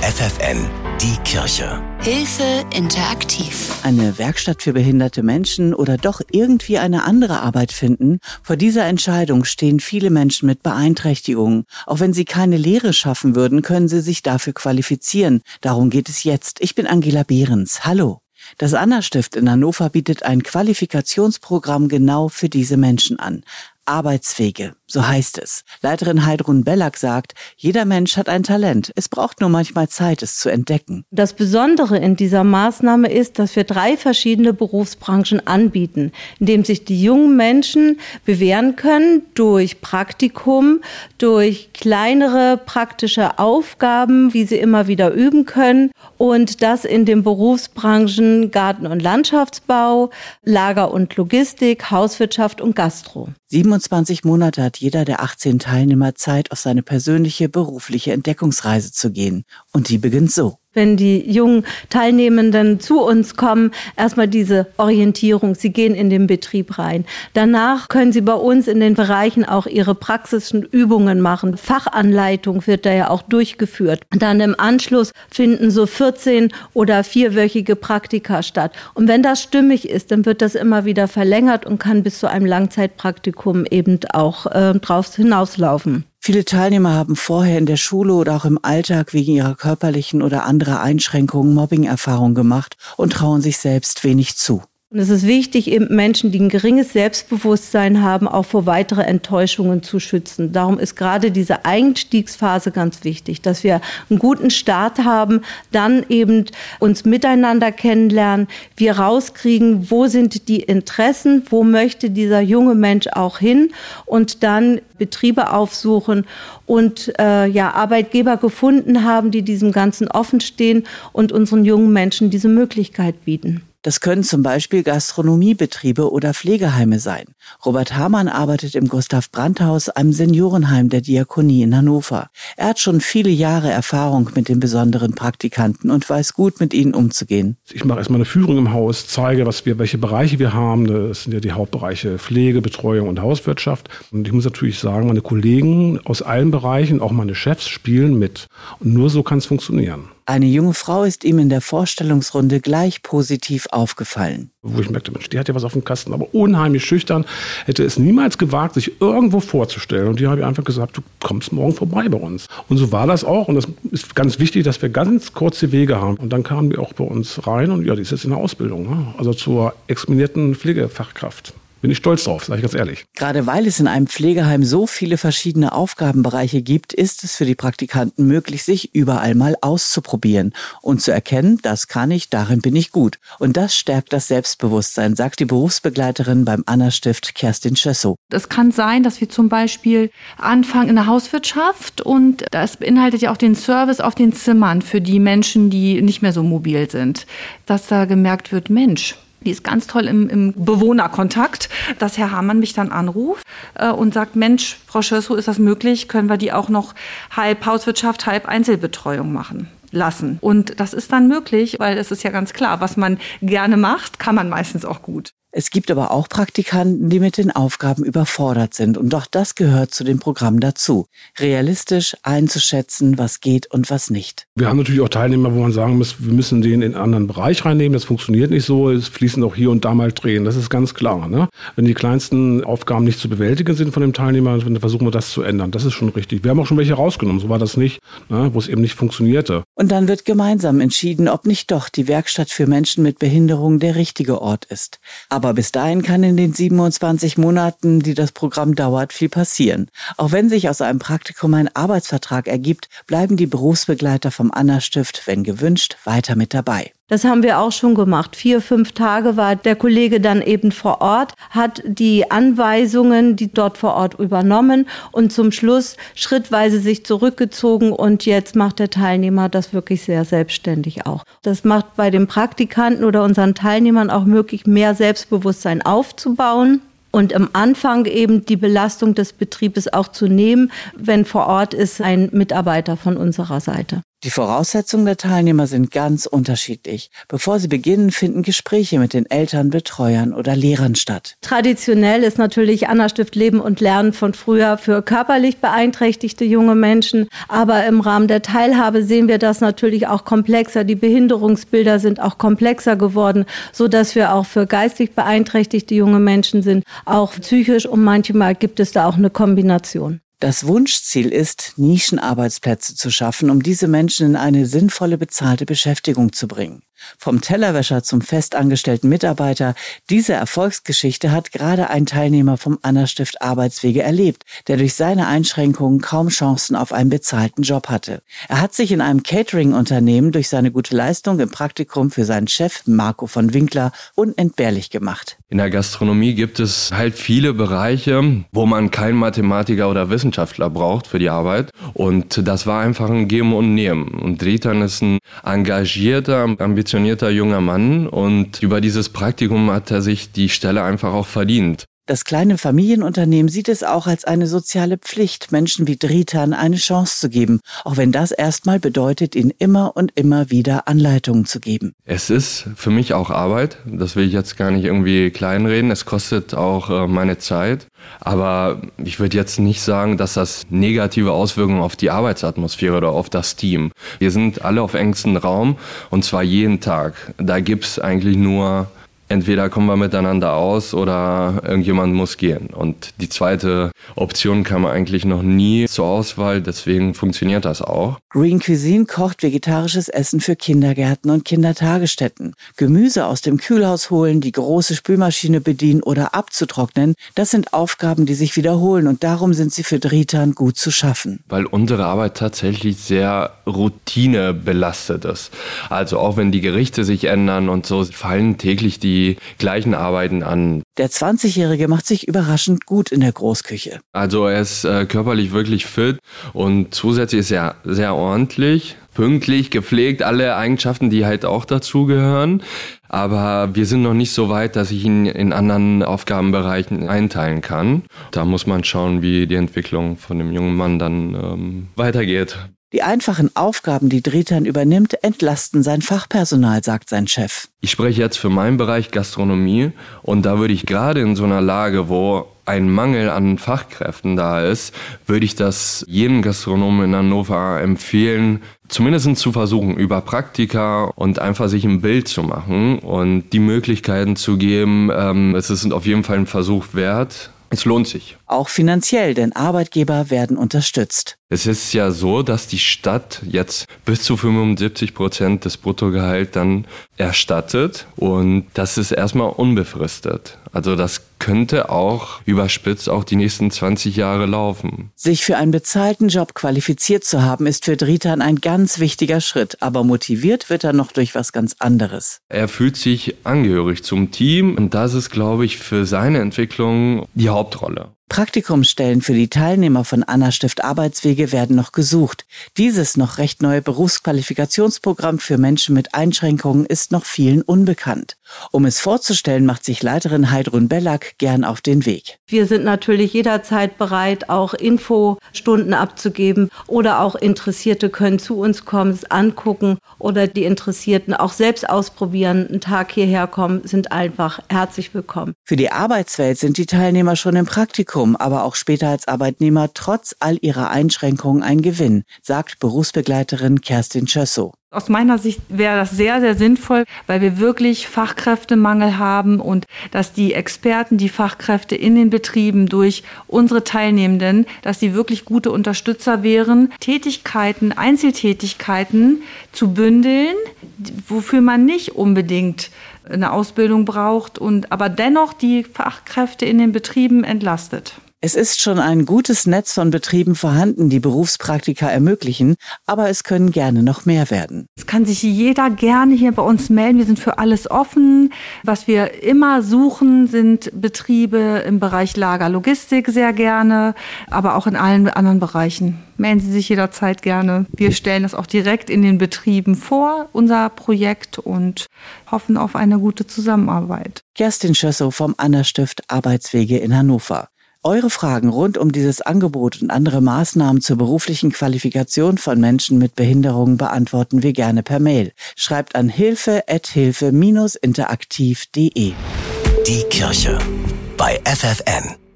FFN, die Kirche. Hilfe interaktiv. Eine Werkstatt für behinderte Menschen oder doch irgendwie eine andere Arbeit finden? Vor dieser Entscheidung stehen viele Menschen mit Beeinträchtigungen. Auch wenn sie keine Lehre schaffen würden, können sie sich dafür qualifizieren. Darum geht es jetzt. Ich bin Angela Behrens. Hallo. Das Anna-Stift in Hannover bietet ein Qualifikationsprogramm genau für diese Menschen an. Arbeitswege, so heißt es. Leiterin Heidrun Bellack sagt, jeder Mensch hat ein Talent. Es braucht nur manchmal Zeit, es zu entdecken. Das Besondere in dieser Maßnahme ist, dass wir drei verschiedene Berufsbranchen anbieten, in dem sich die jungen Menschen bewähren können durch Praktikum, durch kleinere praktische Aufgaben, wie sie immer wieder üben können und das in den Berufsbranchen Garten- und Landschaftsbau, Lager- und Logistik, Hauswirtschaft und Gastro. 27 Monate hat jeder der 18 Teilnehmer Zeit, auf seine persönliche berufliche Entdeckungsreise zu gehen. Und die beginnt so wenn die jungen Teilnehmenden zu uns kommen, erstmal diese Orientierung. Sie gehen in den Betrieb rein. Danach können sie bei uns in den Bereichen auch ihre praktischen Übungen machen. Fachanleitung wird da ja auch durchgeführt. Dann im Anschluss finden so 14 oder vierwöchige Praktika statt. Und wenn das stimmig ist, dann wird das immer wieder verlängert und kann bis zu einem Langzeitpraktikum eben auch äh, draus hinauslaufen. Viele Teilnehmer haben vorher in der Schule oder auch im Alltag wegen ihrer körperlichen oder anderer Einschränkungen Mobbing-Erfahrungen gemacht und trauen sich selbst wenig zu. Und es ist wichtig, eben Menschen, die ein geringes Selbstbewusstsein haben, auch vor weitere Enttäuschungen zu schützen. Darum ist gerade diese Einstiegsphase ganz wichtig, dass wir einen guten Start haben, dann eben uns miteinander kennenlernen, wir rauskriegen, wo sind die Interessen, wo möchte dieser junge Mensch auch hin und dann Betriebe aufsuchen und äh, ja, Arbeitgeber gefunden haben, die diesem Ganzen offen stehen und unseren jungen Menschen diese Möglichkeit bieten. Das können zum Beispiel Gastronomiebetriebe oder Pflegeheime sein. Robert Hamann arbeitet im Gustav Brandt Haus, einem Seniorenheim der Diakonie in Hannover. Er hat schon viele Jahre Erfahrung mit den besonderen Praktikanten und weiß gut, mit ihnen umzugehen. Ich mache erstmal eine Führung im Haus, zeige, was wir, welche Bereiche wir haben. Das sind ja die Hauptbereiche Pflege, Betreuung und Hauswirtschaft. Und ich muss natürlich sagen, meine Kollegen aus allen Bereichen, auch meine Chefs, spielen mit. Und nur so kann es funktionieren. Eine junge Frau ist ihm in der Vorstellungsrunde gleich positiv aufgefallen. Wo ich merkte, Mensch, die hat ja was auf dem Kasten, aber unheimlich schüchtern, hätte es niemals gewagt, sich irgendwo vorzustellen. Und die habe ich einfach gesagt, du kommst morgen vorbei bei uns. Und so war das auch. Und das ist ganz wichtig, dass wir ganz kurze Wege haben. Und dann kamen die auch bei uns rein und ja, die ist jetzt in der Ausbildung. Ne? Also zur examinierten Pflegefachkraft bin ich stolz drauf, sage ich ganz ehrlich. Gerade weil es in einem Pflegeheim so viele verschiedene Aufgabenbereiche gibt, ist es für die Praktikanten möglich, sich überall mal auszuprobieren und zu erkennen, das kann ich, darin bin ich gut. Und das stärkt das Selbstbewusstsein, sagt die Berufsbegleiterin beim Anna-Stift Kerstin Schössow. Es kann sein, dass wir zum Beispiel anfangen in der Hauswirtschaft und das beinhaltet ja auch den Service auf den Zimmern für die Menschen, die nicht mehr so mobil sind. Dass da gemerkt wird, Mensch, die ist ganz toll im, im Bewohnerkontakt, dass Herr Hamann mich dann anruft äh, und sagt, Mensch, Frau Schössow, ist das möglich? Können wir die auch noch halb Hauswirtschaft, halb Einzelbetreuung machen? lassen. Und das ist dann möglich, weil es ist ja ganz klar, was man gerne macht, kann man meistens auch gut. Es gibt aber auch Praktikanten, die mit den Aufgaben überfordert sind und doch das gehört zu dem Programm dazu, realistisch einzuschätzen, was geht und was nicht. Wir haben natürlich auch Teilnehmer, wo man sagen muss, wir müssen den in einen anderen Bereich reinnehmen, das funktioniert nicht so, es fließen auch hier und da mal Tränen, das ist ganz klar. Ne? Wenn die kleinsten Aufgaben nicht zu bewältigen sind von dem Teilnehmer, dann versuchen wir das zu ändern, das ist schon richtig. Wir haben auch schon welche rausgenommen, so war das nicht, ne? wo es eben nicht funktionierte. Und dann wird gemeinsam entschieden, ob nicht doch die Werkstatt für Menschen mit Behinderung der richtige Ort ist. Aber bis dahin kann in den 27 Monaten, die das Programm dauert, viel passieren. Auch wenn sich aus einem Praktikum ein Arbeitsvertrag ergibt, bleiben die Berufsbegleiter vom Anna-Stift, wenn gewünscht, weiter mit dabei. Das haben wir auch schon gemacht. Vier, fünf Tage war der Kollege dann eben vor Ort, hat die Anweisungen, die dort vor Ort übernommen und zum Schluss schrittweise sich zurückgezogen und jetzt macht der Teilnehmer das wirklich sehr selbstständig auch. Das macht bei den Praktikanten oder unseren Teilnehmern auch möglich, mehr Selbstbewusstsein aufzubauen und am Anfang eben die Belastung des Betriebes auch zu nehmen, wenn vor Ort ist ein Mitarbeiter von unserer Seite. Die Voraussetzungen der Teilnehmer sind ganz unterschiedlich. Bevor sie beginnen, finden Gespräche mit den Eltern, Betreuern oder Lehrern statt. Traditionell ist natürlich Anna Stift Leben und Lernen von früher für körperlich beeinträchtigte junge Menschen. Aber im Rahmen der Teilhabe sehen wir das natürlich auch komplexer. Die Behinderungsbilder sind auch komplexer geworden, so dass wir auch für geistig beeinträchtigte junge Menschen sind, auch psychisch und manchmal gibt es da auch eine Kombination. Das Wunschziel ist, Nischenarbeitsplätze zu schaffen, um diese Menschen in eine sinnvolle bezahlte Beschäftigung zu bringen. Vom Tellerwäscher zum festangestellten Mitarbeiter, diese Erfolgsgeschichte hat gerade ein Teilnehmer vom Anna-Stift Arbeitswege erlebt, der durch seine Einschränkungen kaum Chancen auf einen bezahlten Job hatte. Er hat sich in einem Catering-Unternehmen durch seine gute Leistung im Praktikum für seinen Chef Marco von Winkler unentbehrlich gemacht. In der Gastronomie gibt es halt viele Bereiche, wo man keinen Mathematiker oder Wissenschaftler braucht für die Arbeit. Und das war einfach ein Geben und Nehmen. Und Dritan ist ein engagierter, ambitionierter ambitionierter junger Mann und über dieses Praktikum hat er sich die Stelle einfach auch verdient. Das kleine Familienunternehmen sieht es auch als eine soziale Pflicht, Menschen wie Dritan eine Chance zu geben, auch wenn das erstmal bedeutet, ihnen immer und immer wieder Anleitungen zu geben. Es ist für mich auch Arbeit, das will ich jetzt gar nicht irgendwie kleinreden, es kostet auch äh, meine Zeit, aber ich würde jetzt nicht sagen, dass das negative Auswirkungen auf die Arbeitsatmosphäre oder auf das Team. Wir sind alle auf engstem Raum und zwar jeden Tag. Da gibt es eigentlich nur entweder kommen wir miteinander aus oder irgendjemand muss gehen. Und die zweite Option kam eigentlich noch nie zur Auswahl, deswegen funktioniert das auch. Green Cuisine kocht vegetarisches Essen für Kindergärten und Kindertagesstätten. Gemüse aus dem Kühlhaus holen, die große Spülmaschine bedienen oder abzutrocknen, das sind Aufgaben, die sich wiederholen und darum sind sie für Dritan gut zu schaffen. Weil unsere Arbeit tatsächlich sehr routinebelastet ist. Also auch wenn die Gerichte sich ändern und so fallen täglich die die gleichen Arbeiten an. Der 20-Jährige macht sich überraschend gut in der Großküche. Also er ist äh, körperlich wirklich fit und zusätzlich ist er sehr ordentlich, pünktlich, gepflegt, alle Eigenschaften, die halt auch dazugehören. Aber wir sind noch nicht so weit, dass ich ihn in anderen Aufgabenbereichen einteilen kann. Da muss man schauen, wie die Entwicklung von dem jungen Mann dann ähm, weitergeht. Die einfachen Aufgaben, die Dretan übernimmt, entlasten sein Fachpersonal, sagt sein Chef. Ich spreche jetzt für meinen Bereich Gastronomie und da würde ich gerade in so einer Lage, wo ein Mangel an Fachkräften da ist, würde ich das jedem Gastronomen in Hannover empfehlen, zumindest zu versuchen, über Praktika und einfach sich ein Bild zu machen und die Möglichkeiten zu geben. Ähm, es ist auf jeden Fall ein Versuch wert. Es lohnt sich. Auch finanziell, denn Arbeitgeber werden unterstützt. Es ist ja so, dass die Stadt jetzt bis zu 75 Prozent des Bruttogehalts dann erstattet und das ist erstmal unbefristet. Also das könnte auch überspitzt auch die nächsten 20 Jahre laufen. Sich für einen bezahlten Job qualifiziert zu haben, ist für Dritan ein ganz wichtiger Schritt, aber motiviert wird er noch durch was ganz anderes. Er fühlt sich angehörig zum Team und das ist, glaube ich, für seine Entwicklung die Hauptrolle. Praktikumsstellen für die Teilnehmer von Anna Stift Arbeitswege werden noch gesucht. Dieses noch recht neue Berufsqualifikationsprogramm für Menschen mit Einschränkungen ist noch vielen unbekannt. Um es vorzustellen, macht sich Leiterin Heidrun Bellack gern auf den Weg. Wir sind natürlich jederzeit bereit, auch Infostunden abzugeben oder auch Interessierte können zu uns kommen, es angucken oder die Interessierten auch selbst ausprobieren, einen Tag hierher kommen, sind einfach herzlich willkommen. Für die Arbeitswelt sind die Teilnehmer schon im Praktikum, aber auch später als Arbeitnehmer trotz all ihrer Einschränkungen ein Gewinn, sagt Berufsbegleiterin Kerstin Schössow. Aus meiner Sicht wäre das sehr, sehr sinnvoll, weil wir wirklich Fachkräftemangel haben und dass die Experten, die Fachkräfte in den Betrieben durch unsere Teilnehmenden, dass sie wirklich gute Unterstützer wären, Tätigkeiten, Einzeltätigkeiten zu bündeln, wofür man nicht unbedingt eine Ausbildung braucht und aber dennoch die Fachkräfte in den Betrieben entlastet. Es ist schon ein gutes Netz von Betrieben vorhanden, die Berufspraktika ermöglichen, aber es können gerne noch mehr werden. Es kann sich jeder gerne hier bei uns melden. Wir sind für alles offen. Was wir immer suchen, sind Betriebe im Bereich Lagerlogistik sehr gerne, aber auch in allen anderen Bereichen. Melden Sie sich jederzeit gerne. Wir stellen das auch direkt in den Betrieben vor, unser Projekt, und hoffen auf eine gute Zusammenarbeit. Kerstin Schössow vom Anna Stift Arbeitswege in Hannover. Eure Fragen rund um dieses Angebot und andere Maßnahmen zur beruflichen Qualifikation von Menschen mit Behinderungen beantworten wir gerne per Mail. Schreibt an hilfe-interaktiv.de. Die Kirche bei FFN.